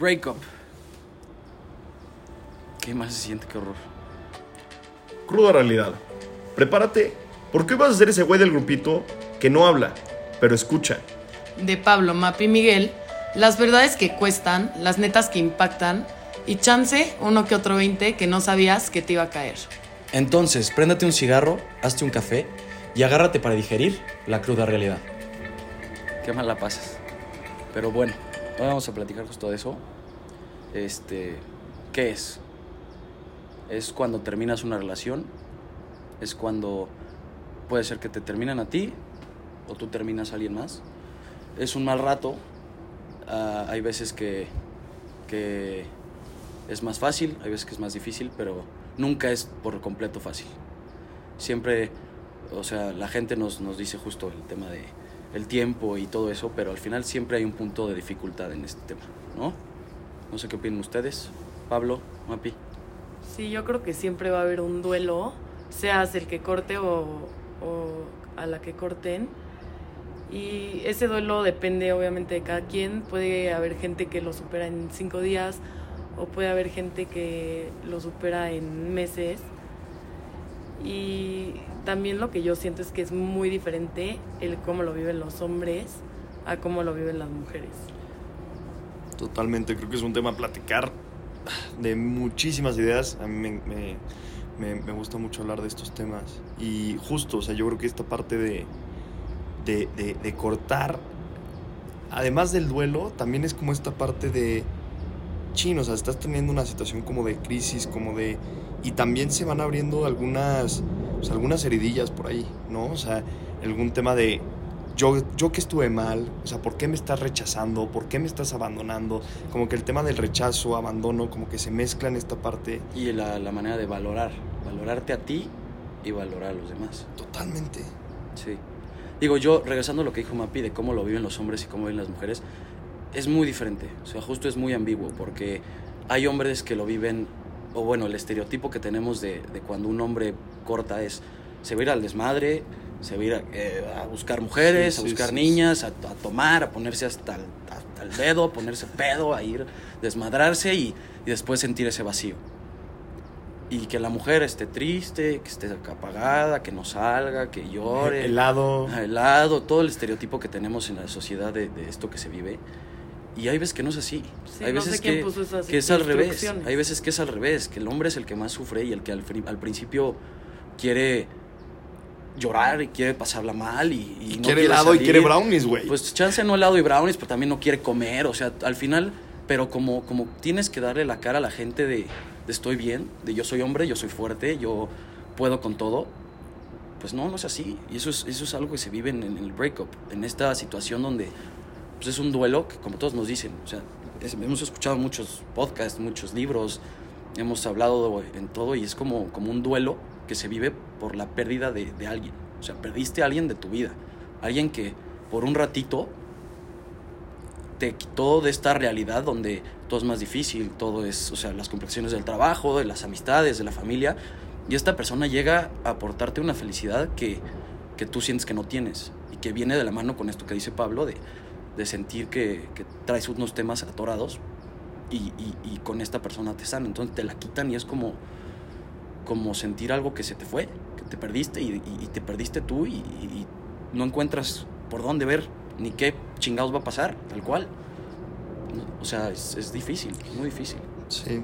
Breakup. ¿Qué más se siente? Qué horror. Cruda realidad. Prepárate, porque hoy vas a ser ese güey del grupito que no habla, pero escucha. De Pablo, Mapi y Miguel, las verdades que cuestan, las netas que impactan y chance uno que otro 20 que no sabías que te iba a caer. Entonces, préndate un cigarro, hazte un café y agárrate para digerir la cruda realidad. Qué mal la pasas. Pero bueno, hoy vamos a platicar justo de eso. Este, ¿qué es? Es cuando terminas una relación, es cuando puede ser que te terminan a ti o tú terminas a alguien más. Es un mal rato. Ah, hay veces que, que es más fácil, hay veces que es más difícil, pero nunca es por completo fácil. Siempre, o sea, la gente nos, nos dice justo el tema de el tiempo y todo eso, pero al final siempre hay un punto de dificultad en este tema, ¿no? No sé qué opinan ustedes. Pablo, Mapi. Sí, yo creo que siempre va a haber un duelo, seas el que corte o, o a la que corten. Y ese duelo depende obviamente de cada quien. Puede haber gente que lo supera en cinco días o puede haber gente que lo supera en meses. Y también lo que yo siento es que es muy diferente el cómo lo viven los hombres a cómo lo viven las mujeres. Totalmente, creo que es un tema a platicar de muchísimas ideas. A mí me, me, me, gusta mucho hablar de estos temas. Y justo, o sea, yo creo que esta parte de, de, de, de cortar, además del duelo, también es como esta parte de, chino, o sea, estás teniendo una situación como de crisis, como de... Y también se van abriendo algunas, sea, algunas heridillas por ahí, ¿no? O sea, algún tema de, yo, yo que estuve mal, o sea, ¿por qué me estás rechazando? ¿Por qué me estás abandonando? Como que el tema del rechazo, abandono, como que se mezcla en esta parte. Y la, la manera de valorar, valorarte a ti y valorar a los demás. Totalmente. Sí. Digo, yo, regresando a lo que dijo Mapi de cómo lo viven los hombres y cómo viven las mujeres, es muy diferente. O sea, justo es muy ambiguo, porque hay hombres que lo viven, o bueno, el estereotipo que tenemos de, de cuando un hombre corta es, se va a ir al desmadre, se va a ir a, eh, a buscar mujeres, Sí, a buscar sí, niñas, a, a tomar, a ponerse hasta el, hasta el dedo, a ponerse pedo, a ir, desmadrarse y, y después sentir ese vacío. Y que la mujer esté triste, que esté apagada, que no salga, que llore. Helado. Helado, todo el estereotipo que tenemos en la sociedad de, de esto que se vive. Y hay veces que no es así. Sí, hay no veces sé quién que, puso esas que es al revés. Hay veces que es al revés, que el hombre es el que más sufre y el que al, principio quiere llorar y quiere pasarla mal y, y Y no quiere helado y salir. quiere brownies, güey. Pues chance no helado y brownies, pero también no quiere comer. O sea, al final, pero como, como tienes que darle la cara a la gente de, de estoy bien, de yo soy hombre, yo soy fuerte, yo puedo con todo, pues no, no es así. Y eso es, eso es algo que se vive en, en el breakup, en esta situación donde pues es un duelo que, como todos nos dicen, o sea, hemos escuchado muchos podcasts, muchos libros, hemos hablado en todo y es como, como un duelo que se vive por la pérdida de, de alguien. O sea, perdiste a alguien de tu vida, alguien que por un ratito te quitó de esta realidad donde todo es más difícil, todo es, o sea, las complexiones del trabajo, de las amistades, de la familia, y esta persona llega a aportarte una felicidad que, que tú sientes que no tienes y que viene de la mano con esto que dice Pablo de, de sentir que, que traes unos temas atorados y, y- con esta persona te sana, entonces te la quitan y es como, como sentir algo que se te fue, que te perdiste y, y- te perdiste tú y no encuentras por dónde ver ni qué chingados va a pasar, tal cual. O sea, es, es difícil, muy difícil. Sí.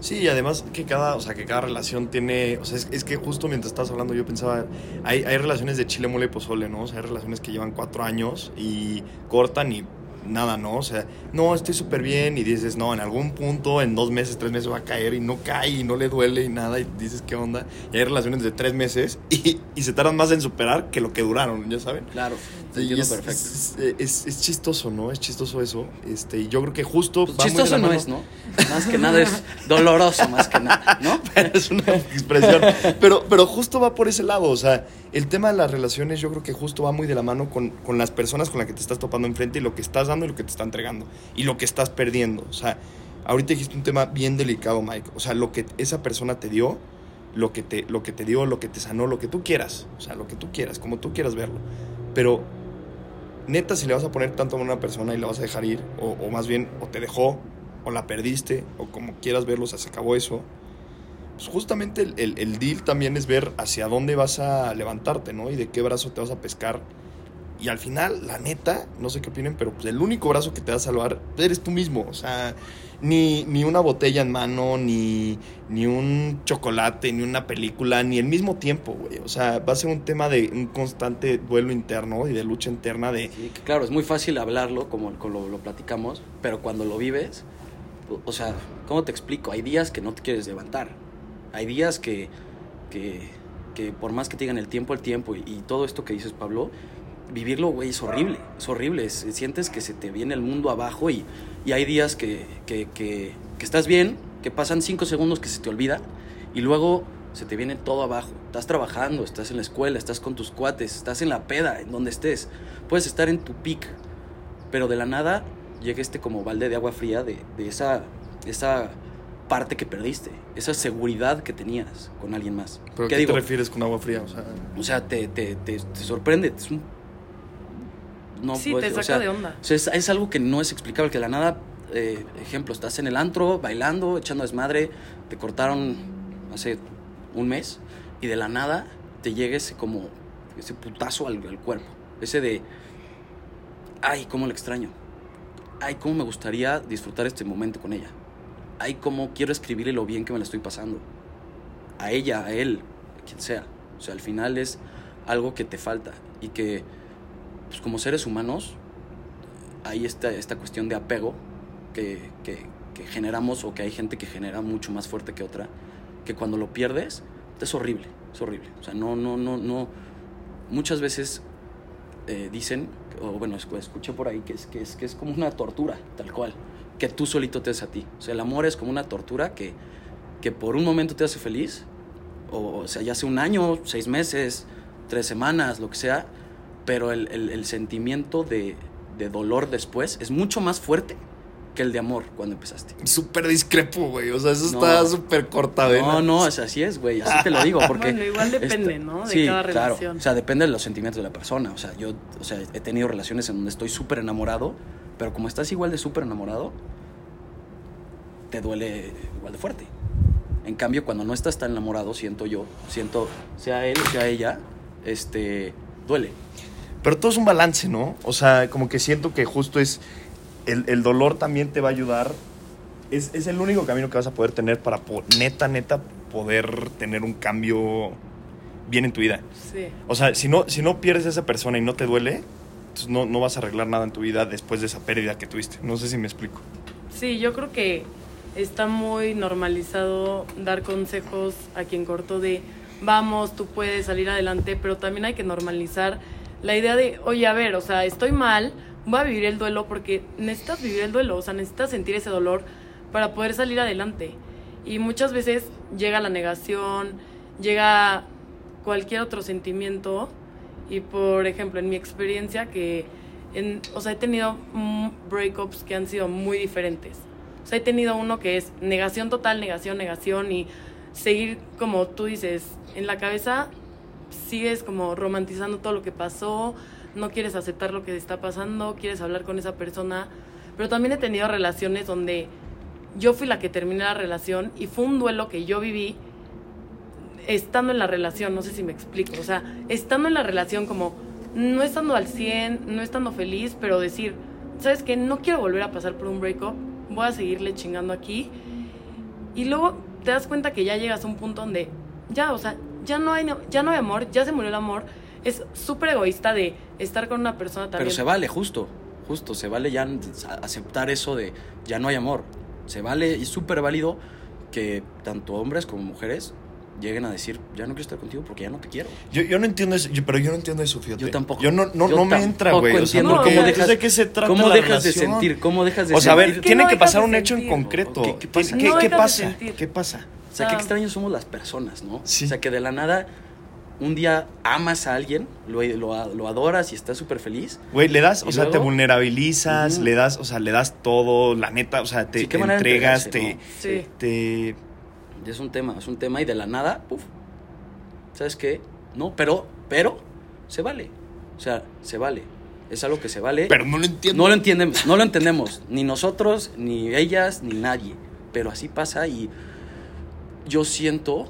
Sí, y además que cada, o sea, que cada relación tiene, o sea, es, es que justo mientras estabas hablando yo pensaba, hay, hay relaciones de chile, mole y pozole, ¿no? O sea, hay relaciones que llevan cuatro años y cortan y nada, ¿no? O sea, no, estoy súper bien y dices, no, en algún punto, en dos meses, tres meses va a caer y no cae y no le duele y nada y dices, ¿qué onda? Y hay relaciones de tres meses y, y se tardan más en superar que lo que duraron, ¿ya saben? Claro, Y es, perfecto. es, es- es chistoso, ¿no? Es chistoso eso. Este, y yo creo que justo. Pues chistoso no es, ¿no? Más que nada es doloroso, más que nada, ¿no? es una expresión. Pero, pero justo va por ese lado. O sea, el tema de las relaciones yo creo que justo va muy de la mano con, con las personas con las que te estás topando enfrente y lo que estás dando y lo que te está entregando. Y lo que estás perdiendo. O sea, ahorita dijiste un tema bien delicado, Mike. O sea, lo que esa persona te dio, lo que te, lo que te dio, lo que te sanó, lo que tú quieras. O sea, lo que tú quieras, como tú quieras verlo. Pero neta, si le vas a poner tanto a una persona y la vas a dejar ir, o, más bien, o te dejó, o la perdiste, o como quieras verlo, o sea, se acabó eso. Pues justamente el, el- el deal también es ver hacia dónde vas a levantarte, ¿no? Y de qué brazo te vas a pescar. Y al final, la neta, no sé qué opinen, pero pues el único brazo que te va a salvar eres tú mismo. O sea, ni, ni una botella en mano, ni, ni un chocolate, ni una película, ni el mismo tiempo, güey. O sea, va a ser un tema de un constante duelo interno y de lucha interna de... Sí, claro, es muy fácil hablarlo, como, lo, lo platicamos, pero cuando lo vives, o- sea, ¿cómo te explico? Hay días que no te quieres levantar. Hay días que, que, que por más que te digan el tiempo, el tiempo y todo esto que dices, Pablo, vivirlo, güey, es horrible. Es horrible. es- sientes que se te viene el mundo abajo y, y hay días que, que, que, que estás bien, que pasan cinco segundos que se te olvida y luego se te viene todo abajo. Estás trabajando, estás en la escuela, estás con tus cuates, estás en la peda, en donde estés. Puedes estar en tu pic, pero de la nada llega este como balde de agua fría de, de esa, esa parte que perdiste, esa seguridad que tenías con alguien más. ¿Pero ¿Qué qué te refieres con agua fría? O sea, O sea, te, te, te, te sorprende. Es un... No, sí, pues, te o saca sea, de onda. es, es algo que no es explicable, que de la nada, eh, ejemplo, estás en el antro, bailando, echando desmadre, te cortaron hace un mes y de la nada te llega ese como, ese putazo al, al cuerpo. Ese de, ay, cómo le extraño. Ay, cómo me gustaría disfrutar este momento con ella. Ay, cómo quiero escribirle lo bien que me la estoy pasando. A ella, a él, a quien sea. O sea, al final es algo que te falta y que, pues como seres humanos, hay esta, esta cuestión de apego que, que, que generamos o que hay gente que genera mucho más fuerte que otra, que cuando lo pierdes es horrible, es horrible. O sea, no, no, no, no. Muchas veces eh, dicen, o bueno, escu- escuché por ahí que es, que, es, que es como una tortura, tal cual, que tú solito te haces a ti. O sea, el amor es como una tortura que, que por un momento te hace feliz, o, o sea, ya hace un año, seis meses, tres semanas, lo que sea, pero el, el- el sentimiento de, de dolor después es mucho más fuerte que el de amor cuando empezaste. súper discrepo, güey. O sea, eso No. está súper corta, No, no, así es, güey, así te lo digo, porque... Bueno, igual depende, esta- ¿no? De sí, cada claro, relación. o sea, depende de los sentimientos de la persona, o sea, yo, o sea, he tenido relaciones en donde estoy súper enamorado, pero como estás igual de súper enamorado, te duele igual de fuerte. En cambio, cuando no estás tan enamorado, siento yo, siento, sea él o sea ella, este, duele. Pero todo es un balance, ¿no? O sea, como que siento que justo es. El, el dolor también te va a ayudar. Es, es el único camino que vas a poder tener para, po- neta, neta, poder tener un cambio bien en tu vida. Sí. O sea, si no, si no pierdes a esa persona y no te duele, entonces no, no vas a arreglar nada en tu vida después de esa pérdida que tuviste. No sé si me explico. Sí, yo creo que está muy normalizado dar consejos a quien cortó de vamos, tú puedes salir adelante, pero también hay que normalizar la idea de, oye, a ver, o sea, estoy mal, voy a vivir el duelo porque necesitas vivir el duelo, o sea, necesitas sentir ese dolor para poder salir adelante. Y muchas veces llega la negación, llega cualquier otro sentimiento y por ejemplo, en mi experiencia que en, o sea, he tenido breakups que han sido muy diferentes. O sea, he tenido uno que es negación total, negación, negación y seguir como tú dices, en la cabeza sigues como romantizando todo lo que pasó, no quieres aceptar lo que está pasando, quieres hablar con esa persona, pero también he tenido relaciones donde yo fui la que terminé la relación y fue un duelo que yo viví estando en la relación, no sé si me explico, o sea, estando en la relación como no estando al 100, no estando feliz, pero decir, ¿sabes qué? No quiero volver a pasar por un breakup, voy a seguirle chingando aquí. Y luego te das cuenta que ya llegas a un punto donde ya, o sea, ya no hay, ya no hay amor, ya se murió el amor. Es súper egoísta de estar con una persona también. Pero se vale, justo, justo, se vale ya a- aceptar eso de ya no hay amor. Se vale y es súper válido que tanto hombres como mujeres lleguen a decir, ya no quiero estar contigo porque ya no te quiero. Yo, yo no entiendo eso, yo- pero yo no entiendo eso, fíjate. Yo tampoco. Yo no, no, Yo no me entra, tampoco güey. O sea, entiendo porque dejas- ¿de qué se trata ¿Cómo la dejas de sentir? ¿Cómo dejas de O sea, a sentir? ver, ¿Qué tiene no que pasar un hecho en sentir? concreto. ¿Qué- qué pasa? ¿Qué, No qué pasa? sentir. ¿Qué pasa? O sea, qué Ah. extraños somos las personas, ¿no? Sí. O sea, que de la nada un día amas a alguien, lo, lo, lo adoras y estás súper feliz. Güey, le das, ¿Y o sea, te vulnerabilizas, le das, o sea, le das todo, la neta, o sea, te, Sí, entregas, te, Sí. te... Es un tema, es un tema y de la nada, puf. ¿Sabes qué? No, pero, pero, se vale. O sea, se vale. Es algo que se vale. Pero no lo entiendo. No lo entendemos, no lo entendemos, ni nosotros, ni ellas, ni nadie. Pero así pasa y yo siento,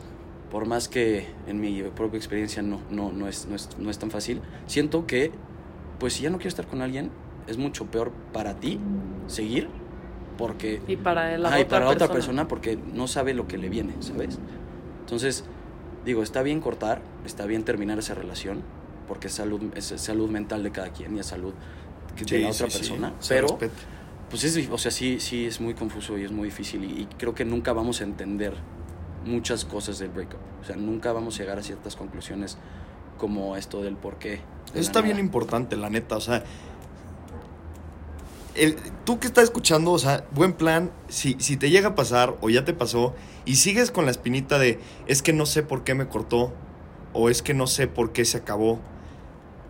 por más que en mi propia experiencia no, no, no, es, no, es, no es tan fácil, siento que, pues si ya no quiero estar con alguien, es mucho peor para ti seguir, porque... Y para la, y otra, para otra persona. persona porque no sabe lo que le viene, ¿sabes? Entonces, digo, está bien cortar, está bien terminar esa relación, porque es salud, es salud mental de cada quien y es salud de Sí, la otra sí, sí, persona. se pero, pues es, o sea, sí, sí es muy confuso y es muy difícil y, y creo que nunca vamos a entender muchas cosas del breakup. O sea, nunca vamos a llegar a ciertas conclusiones como esto del por qué. de Eso está bien importante, la neta. O sea, el- tú que estás escuchando, o sea, buen plan, si, si te llega a pasar o ya te pasó y sigues con la espinita de es que no sé por qué me cortó o es que no sé por qué se acabó.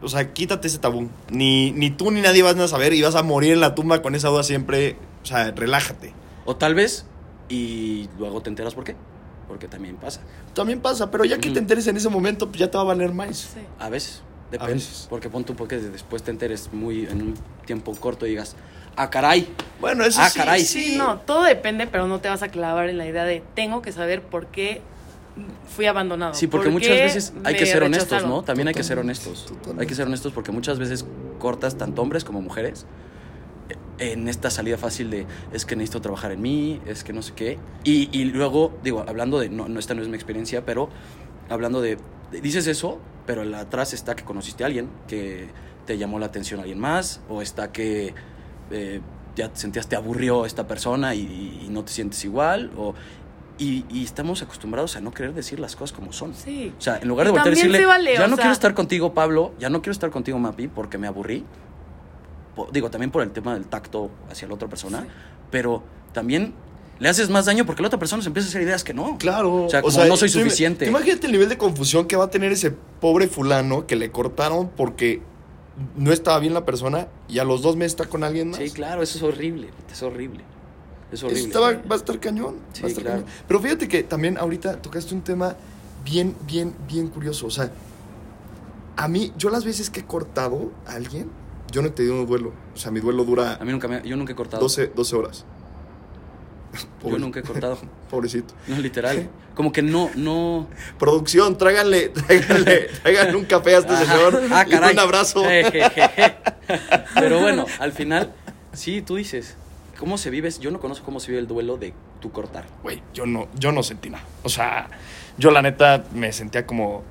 O sea, quítate ese tabú. Ni, ni tú ni nadie vas a saber y vas a morir en la tumba con esa duda siempre. O sea, relájate. O tal vez, y luego te enteras por qué. Porque también pasa. También pasa, pero ya que te enteres en ese momento, pues ya te va a valer más. Sí. A veces, depende. veces. Porque pon tú porque después te enteres muy en un tiempo corto y digas, ah, caray. Bueno, eso Ah, sí, caray. Sí, no, todo depende, pero no te vas a clavar en la idea de tengo que saber por qué fui abandonado. Sí, porque por muchas veces hay que ser honestos, rechazaron. ¿no? También hay que ser honestos. totalmente. Hay que ser honestos porque muchas veces cortas tanto hombres como mujeres en esta salida fácil de es que necesito trabajar en mí, es que no sé qué. Y, y luego, digo, hablando de, no, no, esta no es mi experiencia, pero hablando de, dices eso, pero atrás está que conociste a alguien, que te llamó la atención a alguien más, o está que eh, ya te sentías, te aburrió esta persona y, y no te sientes igual, o... Y, y estamos acostumbrados a no querer decir las cosas como son. Sí. O sea, en lugar de y también decirle, vale, ya no sea- quiero estar contigo, Pablo, ya no quiero estar contigo, Mapi, porque me aburrí. Digo, también por el tema del tacto hacia la otra persona, Sí. pero también le haces más daño porque la otra persona se empieza a hacer ideas que no. Claro. O sea, como no soy tú- suficiente. Imagínate el nivel de confusión que va a tener ese pobre fulano que le cortaron porque no estaba bien la persona y a los dos meses está con alguien más. Sí, claro, eso es horrible, es horrible. Es Eso horrible. estaba- va a estar cañón. Sí, va a estar claro. cañón. Pero fíjate que también ahorita tocaste un tema bien, bien, bien curioso. O sea, a mí, yo las veces que he cortado a alguien, yo no he tenido un duelo. O sea, mi duelo dura A mí nunca me, yo nunca he cortado. 12, 12 horas. yo nunca he cortado. Pobrecito. No, literal. Como que no, no. Producción, tráiganle, tráiganle, tráiganle un café a este Ajá. señor. Ah, y caray. un abrazo. Jejeje. Pero bueno, al final, sí, tú dices, ¿cómo se vive? Yo no conozco cómo se vive el duelo de tu cortar. Güey, yo no, yo no sentí nada. O sea, yo la neta me sentía como.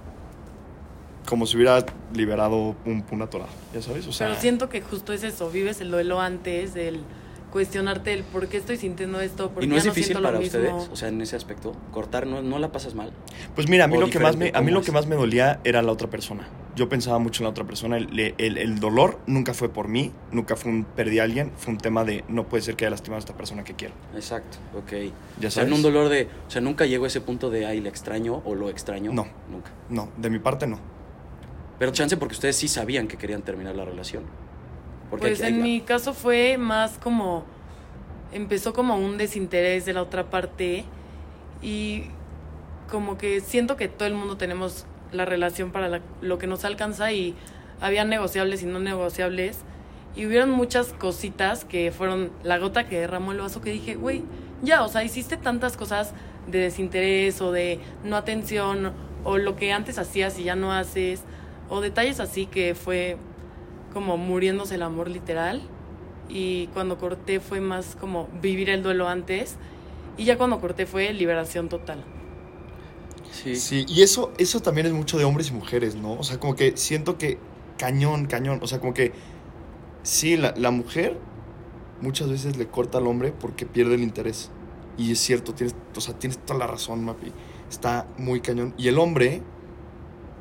Como si hubiera liberado un, un atorado. ¿Ya sabes? O sea. Pero siento que justo es eso, vives el duelo antes del cuestionarte el por qué estoy sintiendo esto, por ¿Y qué no es difícil para mismo. ustedes? O sea, en ese aspecto, cortar, ¿no, no la pasas mal? Pues mira, a mí, O lo que, más me, a mí ¿cómo lo que más me dolía era la otra persona. Yo pensaba mucho en la otra persona. El, el- el dolor nunca fue por mí, nunca fue un perdí a alguien. Fue un tema de no puede ser que haya lastimado a esta persona que quiero. Exacto, ok. ¿Ya o sea, en sabes? un dolor de... O sea, nunca llegó a ese punto de, ay, le extraño o lo extraño. No. Nunca. No, de mi parte no. Pero chance porque ustedes sí sabían que querían terminar la relación. Porque Pues aquí- en mi caso fue más como empezó como un desinterés de la otra parte y como que siento que todo el mundo tenemos la relación para la- lo que nos alcanza y había negociables y no negociables y hubieron muchas cositas que fueron la gota que derramó el vaso que dije, güey, ya, o sea, hiciste tantas cosas de desinterés o de no atención o lo que antes hacías y ya no haces o detalles así que fue como muriéndose el amor literal y cuando corté fue más como vivir el duelo antes y ya cuando corté fue liberación total. Sí. Sí, y eso, eso también es mucho de hombres y mujeres, ¿no? O sea, como que siento que cañón, cañón. O sea, como que sí, la, la mujer muchas veces le corta al hombre porque pierde el interés. Y es cierto, tienes, o sea, tienes toda la razón, Mapi. Está muy cañón. Y el hombre,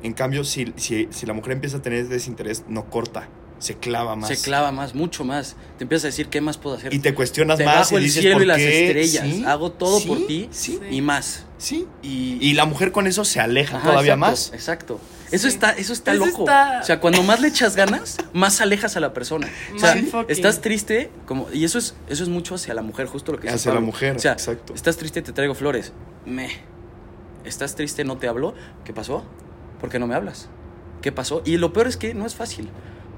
en cambio, si, si, si la mujer empieza a tener desinterés, no corta, se clava más. Se clava más, mucho más. Te empiezas a decir, ¿qué más puedo hacer? Y te cuestionas Te más bajo y el dices, cielo ¿por y las qué? estrellas. Sí, Hago todo sí, por ti Sí, y más. sí. Y, Y la mujer con eso se aleja Ajá, todavía exacto, más. Exacto. Eso Sí. está, eso está Eso loco. está- O sea, cuando más le echas ganas, más alejas a la persona. O sea, estás triste, como, y eso es, eso es mucho hacia la mujer, justo lo que dice Hacia la mujer, O sea, exacto. estás triste, te traigo flores. Me. Estás triste, no te hablo. ¿Qué pasó? ¿Por qué no me hablas? ¿Qué pasó? Y lo peor es que no es fácil.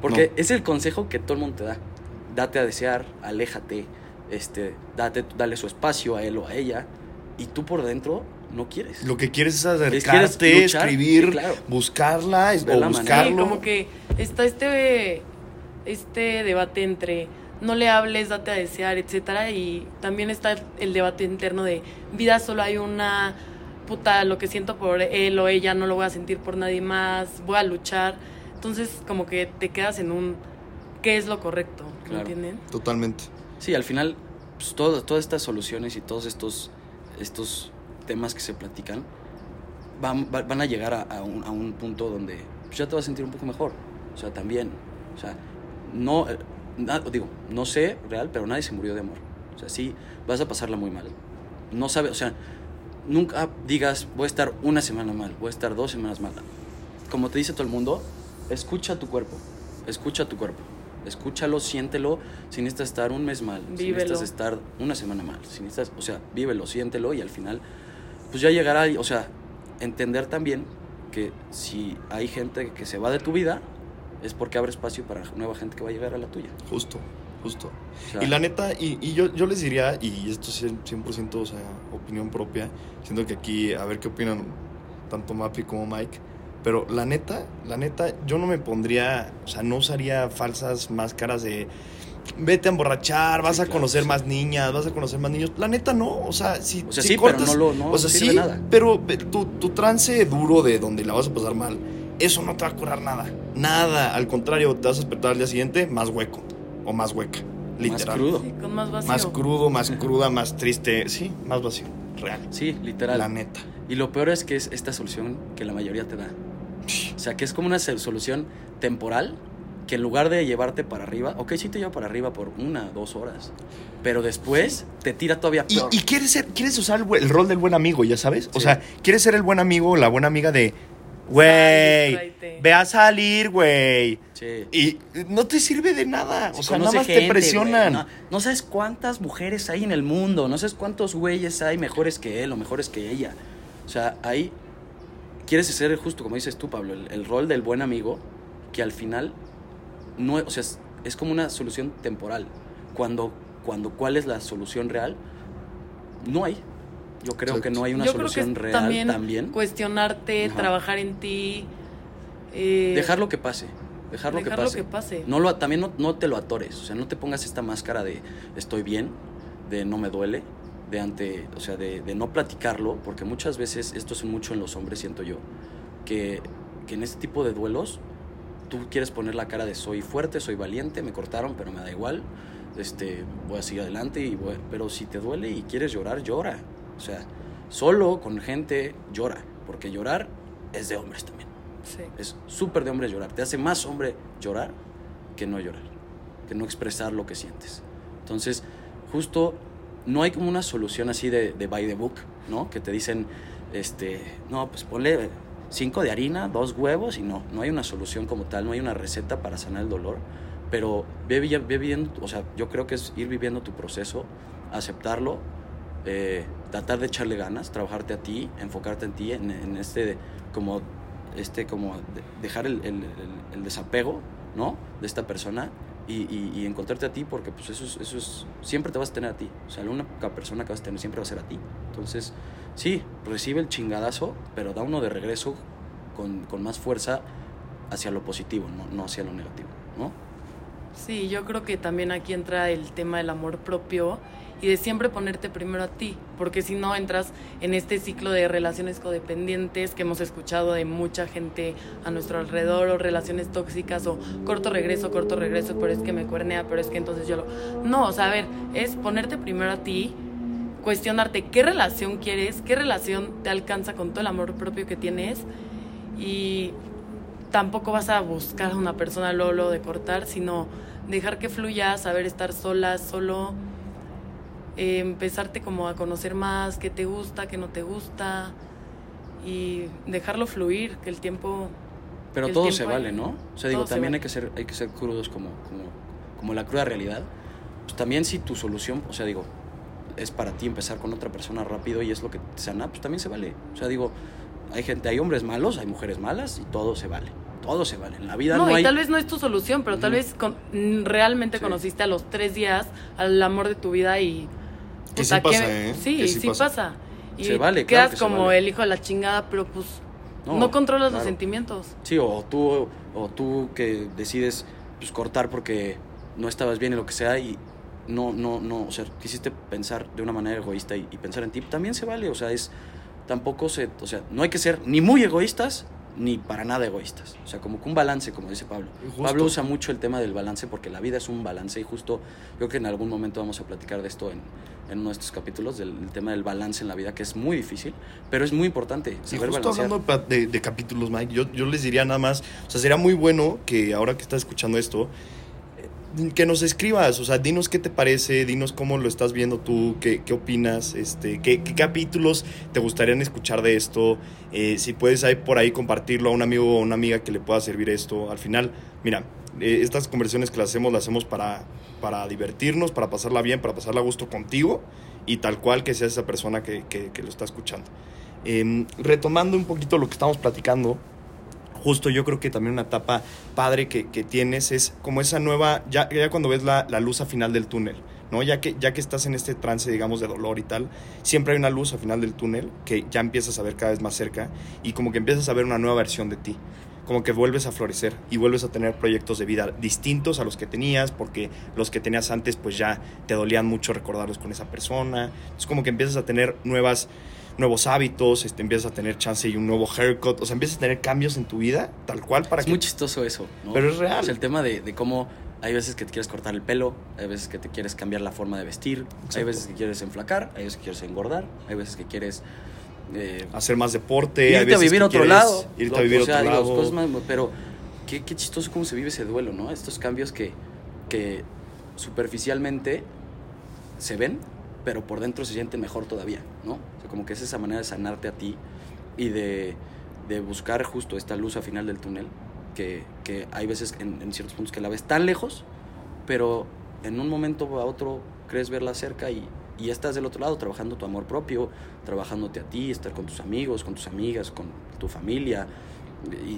Porque No. es el consejo que todo el mundo te da. Date a desear, aléjate, este, date, dale su espacio a él o a ella. Y tú por dentro no quieres. Lo que quieres es quieres acercarte, luchar, escribir, sí, claro. buscarla es- Ver o. Sí, buscarlo. como que está este, este debate entre no le hables, date a desear, etcétera, y también está el debate interno de vida solo hay una puta, lo que siento por él o ella no lo voy a sentir por nadie más, voy a luchar. Entonces, como que te quedas en un qué es lo correcto, ¿me Claro. entienden? Totalmente. Sí, al final, pues, todo- todas estas soluciones y todos estos, estos temas que se platican van, va- van a llegar a, a un, a un punto donde pues, ya te vas a sentir un poco mejor. O sea, también. O sea, no, eh, na- digo, no sé real, pero nadie se murió de amor. O sea, sí, vas a pasarla muy mal. No sabes, o sea, nunca digas, voy a estar una semana mal, voy a estar dos semanas mal. Como te dice todo el mundo, escucha tu cuerpo, escucha tu cuerpo. Escúchalo, siéntelo, si necesitas estar un mes mal, si Vívelo. necesitas estar una semana mal, si necesitas, o sea, vívelo, siéntelo y al final, pues ya llegará, o sea, entender también que si hay gente que se va de tu vida, es porque abre espacio para nueva gente que va a llegar a la tuya. Justo, justo. Y la neta, y, y yo, yo les diría, y esto es 100% o sea, opinión propia, siento que aquí, a ver qué opinan tanto Mapi como Mike, pero la neta, la neta, yo no me pondría, o sea, no usaría falsas máscaras de vete a emborrachar, vas Sí, a claro, conocer sí. más niñas, vas a conocer más niños. La neta no, o sea, si, O sea, si sí, pero cortas- no lo- no o sea, sirve sí, nada. pero tu, tu trance duro de donde la vas a pasar mal, eso no te va a curar nada, nada, al contrario, te vas a despertar al día siguiente más hueco o más hueca, más literal. crudo. Sí, con más vacío. Más crudo, más cruda, más triste. Sí, más vacío. Real. Sí, literal. La neta. Y lo peor es que es esta solución que la mayoría te da. O sea, que es como una solución temporal que en lugar de llevarte para arriba, ok, sí te lleva para arriba por una, dos horas, pero después te tira todavía Y, peor. y quieres, ser, quieres usar el, rol del buen amigo, ya sabes. O sea, quieres ser el buen amigo o la buena amiga de, güey, ve a salir, güey. Sí. Y no te sirve de nada. O sea, nada más te presionan. No, no sabes cuántas mujeres hay en el mundo, no sabes cuántos güeyes hay mejores que él o mejores que ella. O sea, ahí quieres ser justo como dices tú, Pablo, el, el rol del buen amigo que al final no, o sea, es, es como una solución temporal. Cuando, cuando cuál es la solución real, no hay. Yo creo que no hay una Yo creo que solución real también, también. cuestionarte, Ajá. trabajar en ti. eh, Dejar lo que pase. Dejar lo que dejar lo pase. que pase. No lo, también no, no te lo atores, o sea, no te pongas esta máscara de estoy bien, de no me duele, de ante, o sea, de, de no platicarlo, porque muchas veces, esto es mucho en los hombres, siento yo, que, que en este tipo de duelos tú quieres poner la cara de soy fuerte, soy valiente, me cortaron, pero me da igual, este, voy a seguir adelante, y voy- pero si te duele y quieres llorar, llora. O sea, solo con gente llora, porque llorar es de hombres también. Es súper de hombre llorar. Te hace más hombre llorar que no llorar, que no expresar lo que sientes. Entonces, justo no hay como una solución así de, de by the book, ¿no? Que te dicen, este, no, pues ponle cinco de harina, dos huevos y no, no hay una solución como tal, no hay una receta para sanar el dolor, pero ve, ve o sea, yo creo que es ir viviendo tu proceso, aceptarlo, eh, tratar de echarle ganas, trabajarte a ti, enfocarte en ti, en, en este como este como de- dejar el, el- desapego, ¿no? De esta persona y, y- y encontrarte a ti porque pues eso es, eso es, siempre te vas a tener a ti. O sea, la única persona que vas a tener siempre va a ser a ti. Entonces, sí, recibe el chingadazo, pero da uno de regreso con, con más fuerza hacia lo positivo, no, no hacia lo negativo, ¿no? Sí, yo creo que también aquí entra el tema del amor propio y de siempre ponerte primero a ti, porque si no entras en este ciclo de relaciones codependientes que hemos escuchado de mucha gente a nuestro alrededor, o relaciones tóxicas, o corto regreso, corto regreso, pero es que me cuernea, pero es que entonces yo lo... No, o sea, a ver, es ponerte primero a ti, cuestionarte qué relación quieres, qué relación te alcanza con todo el amor propio que tienes y tampoco vas a buscar a una persona lolo de cortar, sino dejar que fluya, saber estar sola, solo, eh, empezarte como a conocer más, qué te gusta, qué no te gusta y dejarlo fluir, que el tiempo... Pero el todo tiempo se vale, ¿no? O sea, digo, se también vale. hay que ser, hay que ser crudos como, como, como la cruda realidad. Pues también si tu solución, o sea, digo, es para ti empezar con otra persona rápido y es lo que te sana, pues también se vale. O sea, digo, hay gente, hay hombres malos, hay mujeres malas y todo se vale. todo se vale. En la vida no, no, y hay... tal vez no es tu solución, pero tal vez con- realmente Sí. conociste a los tres días al amor de tu vida y... Que sí pasa, ¿qué- ¿eh? Sí, Que sí sí, pasa. pasa. Y Se vale, claro quedas que se como vale. el hijo de la chingada, pero pues no, No, controlas los sentimientos. Sí, o tú, o tú que decides pues, cortar porque no estabas bien en lo que sea y no, no, no, o sea, quisiste pensar de una manera egoísta y, y pensar en ti, también se vale, o sea, es, tampoco se, o sea, no hay que ser ni muy egoístas ni para nada egoístas, o sea, como que un balance, como dice Pablo. Justo. Pablo usa mucho el tema del balance porque la vida es un balance y justo yo creo que en algún momento vamos a platicar de esto en, en uno de estos capítulos, del el tema del balance en la vida, que es muy difícil, pero es muy importante Y saber justo balancear. hablando de de, capítulos, Mike, yo, yo les diría nada más, o sea, sería muy bueno que ahora que estás escuchando esto, eh, que nos escribas, o sea, dinos qué te parece, dinos cómo lo estás viendo tú, qué, qué opinas, este, qué, qué capítulos te gustarían escuchar de esto, eh, si puedes ahí por ahí compartirlo a un amigo o una amiga que le pueda servir esto. Al final, mira, eh, estas conversaciones que las hacemos, las hacemos para, para divertirnos, para pasarla bien, para pasarla a gusto contigo y tal cual que seas esa persona que, que- lo está escuchando. Em, retomando un poquito lo que estamos platicando, justo yo creo que también una etapa padre que, que tienes es como esa nueva, ya, ya cuando ves la, la luz al final del túnel, ¿no? Ya que, ya que estás en este trance, digamos, de dolor y tal, siempre hay una luz al final del túnel que ya empiezas a ver cada vez más cerca y como que empiezas a ver una nueva versión de ti. Como que vuelves a florecer y vuelves a tener proyectos de vida distintos a los que tenías, porque los que tenías antes, pues ya te dolían mucho recordarlos con esa persona. Es como que empiezas a tener nuevas, nuevos hábitos, este, empiezas a tener chance y un nuevo haircut, o sea, empiezas a tener cambios en tu vida, tal cual, para es que muy chistoso eso, ¿no? Pero es real. O sea, el tema de, de cómo hay veces que te quieres cortar el pelo, hay veces que te quieres cambiar la forma de vestir, hay veces que quieres enflacar, hay veces que quieres engordar, hay veces que quieres... eh, hacer más deporte, irte a vivir a otro lado. irte a vivir a o sea, otro digo, lado. cosas más- pero qué, qué chistoso cómo se vive ese duelo, ¿no? Estos cambios que, que superficialmente se ven, pero por dentro se sienten mejor todavía, ¿no? O sea, como que es esa manera de sanarte a ti y de, de buscar justo esta luz al final del túnel, que, que hay veces en, en ciertos puntos que la ves tan lejos, pero en un momento a otro crees verla cerca y, y estás del otro lado trabajando tu amor propio, trabajándote a ti, estar con tus amigos, con tus amigas, con tu familia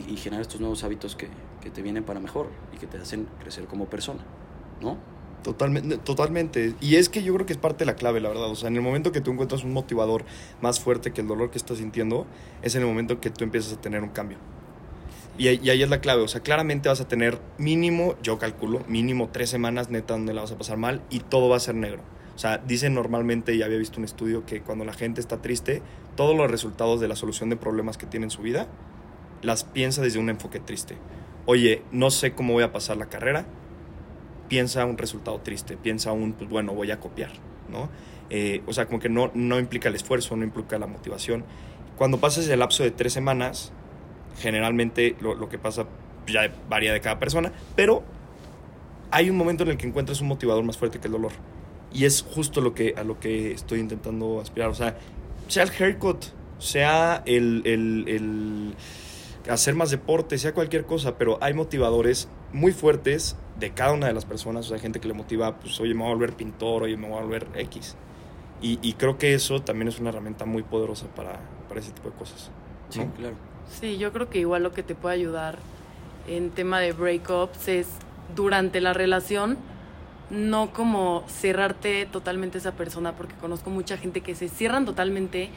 y, generar estos nuevos hábitos que, que te vienen para mejor y que te hacen crecer como persona, ¿no? Totalmente, totalmente. Y es que yo creo que es parte de la clave, la verdad. O sea, en el momento que tú encuentras un motivador más fuerte que el dolor que estás sintiendo, es en el momento que tú empiezas a tener un cambio. Y, y ahí es la clave. O sea, claramente vas a tener mínimo, yo calculo, mínimo tres semanas neta donde la vas a pasar mal y todo va a ser negro. O sea, dicen normalmente, y había visto un estudio, que cuando la gente está triste, todos los resultados de la solución de problemas que tiene en su vida, las piensa desde un enfoque triste. Oye, no sé cómo voy a pasar la carrera, piensa un resultado triste, piensa un, pues bueno, voy a copiar, ¿no? Eh, o sea, como que no, no implica el esfuerzo, no implica la motivación. Cuando pasas el lapso de tres semanas, generalmente lo, lo que pasa pues, ya varía de cada persona, pero hay un momento en el que encuentras un motivador más fuerte que el dolor. Y es justo lo que, a lo que estoy intentando aspirar. O sea, sea el haircut, sea el, el, el hacer más deporte, sea cualquier cosa, pero hay motivadores muy fuertes de cada una de las personas. O sea, hay gente que le motiva, pues, oye, me voy a volver pintor, oye, me voy a volver X. Y, y creo que eso también es una herramienta muy poderosa para, para ese tipo de cosas. Sí, ¿no? claro. Sí, yo creo que igual lo que te puede ayudar en tema de breakups es durante la relación no como cerrarte totalmente a esa persona, porque conozco mucha gente que se cierran totalmente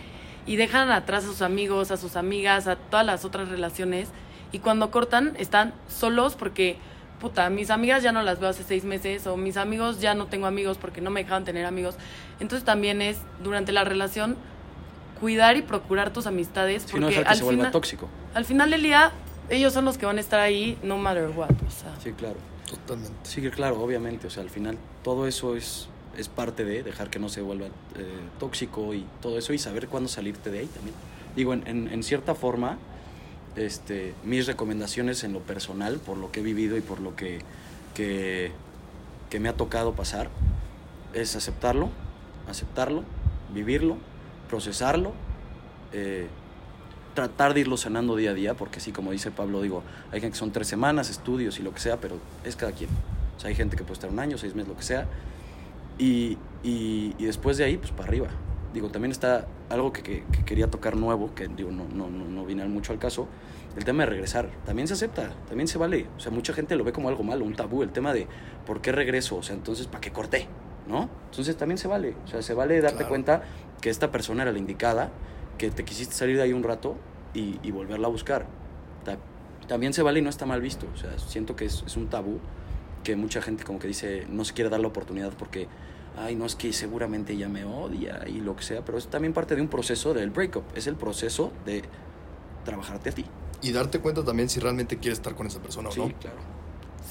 y dejan atrás a sus amigos, a sus amigas, a todas las otras relaciones y cuando cortan están solos porque, puta, mis amigas ya no las veo hace seis meses o mis amigos ya no tengo amigos porque no me dejaban tener amigos. Entonces también es durante la relación cuidar y procurar tus amistades Si no porque dejar que al se vuelva final, tóxico. al final del día ellos son los que van a estar ahí no matter what, o sea. Sí, claro. Totalmente. Sí, claro, obviamente. O sea, al final todo eso es, es parte de dejar que no se vuelva eh, tóxico y todo eso y saber cuándo salirte de ahí también. Digo, en, en, cierta forma, este, mis recomendaciones en lo personal, por lo que he vivido y por lo que, que, que me ha tocado pasar, es aceptarlo, aceptarlo, vivirlo, procesarlo, eh, tratar de irlo sanando día a día, porque sí, como dice Pablo, digo, hay gente que son tres semanas, estudios y lo que sea, pero es cada quien. O sea, hay gente que puede estar un año, seis meses, lo que sea. Y, y, y después de ahí, pues para arriba. digo, también está algo que, que- que quería tocar nuevo, que digo, no, no, no, no viene mucho al caso, el tema de regresar. También se acepta, también se vale. O sea, mucha gente lo ve como algo malo, un tabú, el tema de ¿por qué regreso? O sea, entonces, ¿para qué corté? ¿No? Entonces también se vale. O sea, se vale darte Claro. cuenta que esta persona era la indicada, que te quisiste salir de ahí un rato y, y volverla a buscar. Ta- También se vale y no está mal visto. O sea, siento que es, es un tabú que mucha gente como que dice no se quiere dar la oportunidad porque ay no es que seguramente ella me odia y lo que sea pero es también parte de un proceso del breakup es el proceso de trabajarte a ti Y darte cuenta también si realmente quieres estar con esa persona o sí no. claro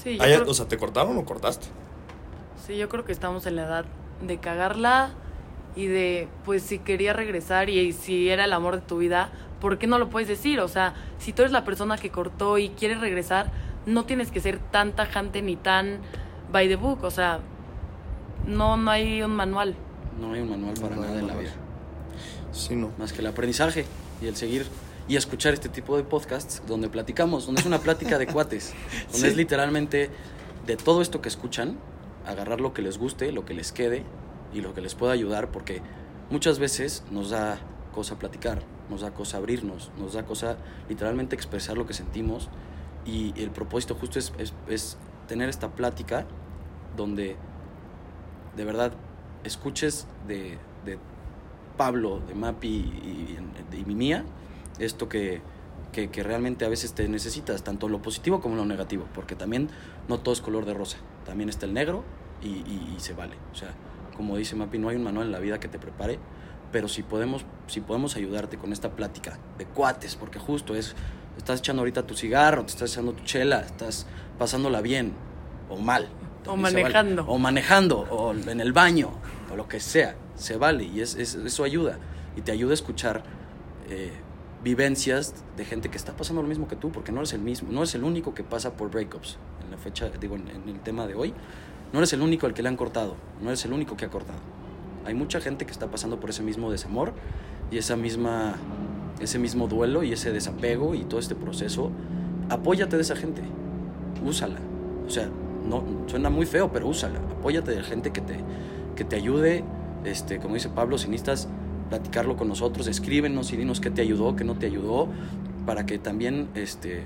Sí, yo Hay- creo- o sea, ¿te cortaron o cortaste? Sí, yo creo que estamos en la edad de cagarla y de, pues, si quería regresar y, si era el amor de tu vida, ¿por qué no lo puedes decir? O sea, si tú eres la persona que cortó y quieres regresar, no tienes que ser tan tajante ni tan by the book. O sea, no, no hay un manual. no hay un manual para No nada en la vida Sí, no. más que el aprendizaje y el seguir y escuchar este tipo de podcasts donde platicamos, donde es una plática de cuates, donde Sí. es literalmente de todo esto que escuchan, agarrar lo que les guste, lo que les quede y lo que les pueda ayudar, porque muchas veces nos da cosa platicar, nos da cosa abrirnos, nos da cosa literalmente expresar lo que sentimos y el propósito justo es, es- es tener esta plática donde de verdad escuches de, de Pablo, de Mapi y, y, y mi mía, esto que, que, que realmente a veces te necesitas, tanto lo positivo como lo negativo, porque también no todo es color de rosa, también está el negro y, y- y se vale. O sea, como dice Mapi, no hay un manual en la vida que te prepare, pero si podemos, si podemos ayudarte con esta plática de cuates, porque justo es, estás echando ahorita tu cigarro, te estás echando tu chela, estás pasándola bien o mal. O vale. manejando. O manejando, o en el baño, o lo que sea, se vale y es, es- eso ayuda. Y te ayuda a escuchar eh, vivencias de gente que está pasando lo mismo que tú, porque no eres el mismo, no eres el único que pasa por breakups. En la fecha, digo, en, en el tema de hoy, no eres el único al que le han cortado, no eres el único que ha cortado. Hay mucha gente que está pasando por ese mismo desamor y esa misma, ese mismo duelo y ese desapego y todo este proceso. Apóyate de esa gente, úsala. O sea, no suena muy feo, pero úsala. Apóyate de gente que te, que te ayude. Este, como dice Pablo, si necesitas platicarlo con nosotros, escríbenos y dinos qué te ayudó, qué no te ayudó, para que también este,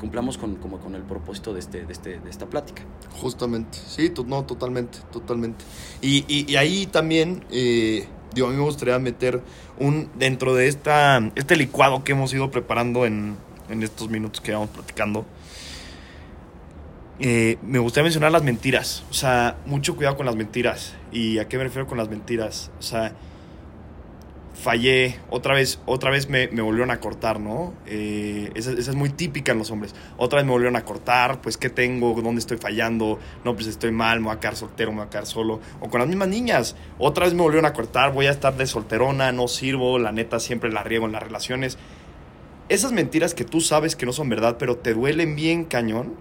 cumplamos con, como con el propósito de, este, de, este, de esta plática. Justamente, sí, no, totalmente, totalmente. Y, y- y ahí también, eh, digo, a mí me gustaría meter un, dentro de esta, este licuado que hemos ido preparando en, en estos minutos que vamos platicando, eh, me gustaría mencionar las mentiras. O sea, mucho cuidado con las mentiras. ¿Y a qué me refiero con las mentiras? O sea, fallé, otra vez, otra vez me, me volvieron a cortar, ¿no? Eh, esa, esa es muy típica en los hombres. Otra vez me volvieron a cortar, pues, ¿qué tengo? ¿Dónde estoy fallando? No, pues estoy mal, me voy a quedar soltero, me voy a quedar solo. O con las mismas niñas, otra vez me volvieron a cortar, voy a estar de solterona, no sirvo, la neta siempre la riego en las relaciones. Esas mentiras que tú sabes que no son verdad, pero te duelen bien cañón,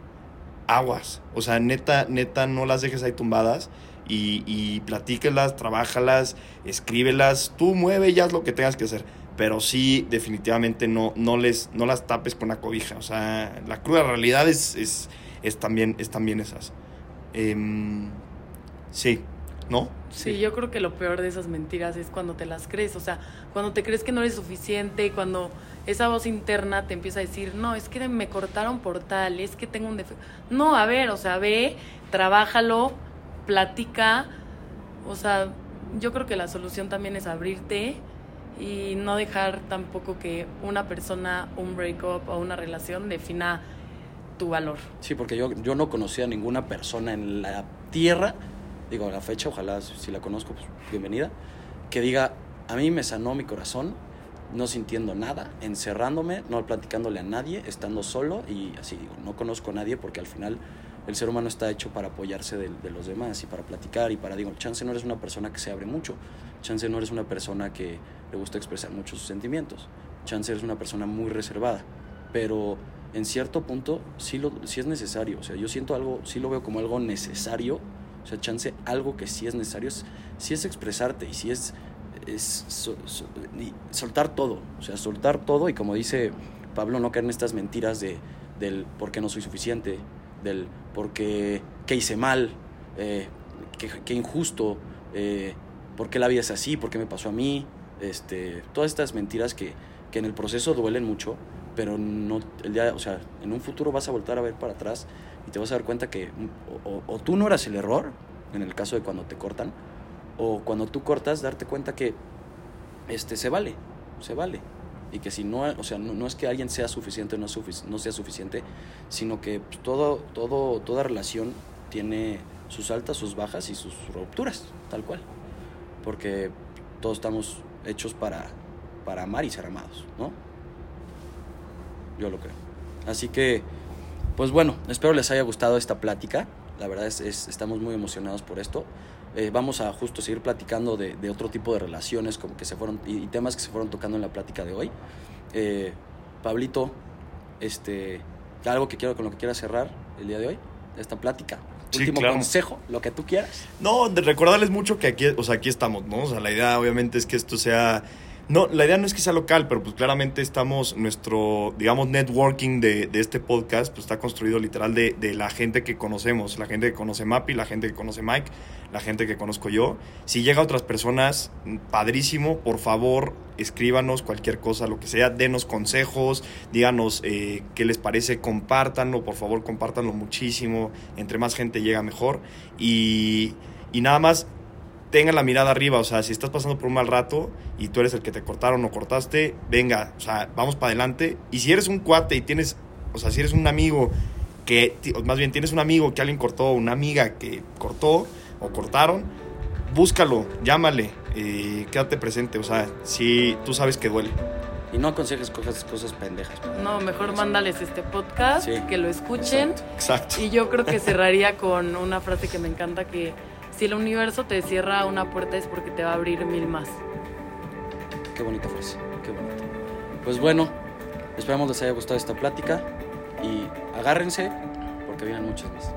aguas. O sea, neta, neta, no las dejes ahí tumbadas y, y platíquelas, trabájalas, escríbelas, tú mueve ya haz lo que tengas que hacer. Pero sí, definitivamente no, no, les, no las tapes con la cobija. O sea, la cruda realidad es, es, es también, es también esas. Em, sí, ¿no? Sí, yo creo que lo peor de esas mentiras es cuando te las crees, o sea, cuando te crees que no eres suficiente, cuando esa voz interna te empieza a decir, no, es que me cortaron por tal, es que tengo un defecto. No, a ver, o sea, ve, trabájalo, platica, o sea, yo creo que la solución también es abrirte y no dejar tampoco que una persona, un breakup o una relación defina tu valor. Sí, porque yo, yo no conocía a ninguna persona en la tierra, digo, a la fecha, ojalá si la conozco, pues bienvenida, que diga, a mí me sanó mi corazón, no sintiendo nada, encerrándome, no platicándole a nadie, estando solo y así, digo, no conozco a nadie porque al final el ser humano está hecho para apoyarse de, los demás y para platicar y para, digo, chance no eres una persona que se abre mucho, chance no eres una persona que le gusta expresar mucho sus sentimientos, chance eres una persona muy reservada, pero en cierto punto sí, lo, sí es necesario. O sea, yo siento algo, sí lo veo como algo necesario. O sea, chance, algo que sí es necesario, es, sí es expresarte y sí es, es soltar todo. O sea, soltar todo y como dice Pablo, no caer en estas mentiras de, del por qué no soy suficiente, del por qué, hice mal, eh, qué, injusto, eh, ¿por qué la vida es así? ¿Por qué me pasó a mí? Este, todas estas mentiras que, que en el proceso duelen mucho, pero no, el día, o sea, en un futuro vas a voltar a ver para atrás y te vas a dar cuenta que o, o- o tú no eras el error, en el caso de cuando te cortan, o cuando tú cortas, darte cuenta que este, se vale, se vale. Y que si no, o sea, no, no es que alguien sea suficiente o no, sea suficiente, sino que pues, todo, todo, toda relación tiene sus altas, sus bajas y sus rupturas, tal cual. Porque todos estamos hechos para, para amar y ser amados, ¿no? Yo lo creo. Así que, pues bueno, espero les haya gustado esta plática. La verdad es, es- estamos muy emocionados por esto. Eh, vamos a justo seguir platicando de, de otro tipo de relaciones como que se fueron y, y temas que se fueron tocando en la plática de hoy. Eh, Pablito, este, algo que quiero con lo que quieras cerrar el día de hoy, esta plática. Sí, Último claro. consejo, lo que tú quieras. No, de recordarles mucho que aquí, o sea, aquí estamos, ¿no? O sea, la idea obviamente es que esto sea... No, la idea no es que sea local, pero pues claramente estamos, nuestro, digamos, networking de, de este podcast, pues está construido literal de, de la gente que conocemos, la gente que conoce Mapi, la gente que conoce Mike, la gente que conozco yo. Si llega otras personas, padrísimo, por favor, escríbanos cualquier cosa, lo que sea, denos consejos, díganos eh, qué les parece, compártanlo, por favor, compártanlo muchísimo, entre más gente llega mejor. Y, y nada más, tengan la mirada arriba, o sea, si estás pasando por un mal rato y tú eres el que te cortaron o cortaste, venga, o sea, vamos para adelante. Y si eres un cuate y tienes, o sea, si eres un amigo que, más bien tienes un amigo que alguien cortó, una amiga que cortó o cortaron, búscalo, llámale, eh, quédate presente, o sea, si tú sabes que duele. Y no aconsejes cosas, cosas pendejas. No, mejor mándales este podcast, Sí, que lo escuchen. exacto. Exacto. Y yo creo que cerraría con una frase que me encanta que si el universo te cierra una puerta es porque te va a abrir mil más. Qué bonita frase, qué bonita. Pues bueno, esperamos les haya gustado esta plática y agárrense porque vienen muchas más.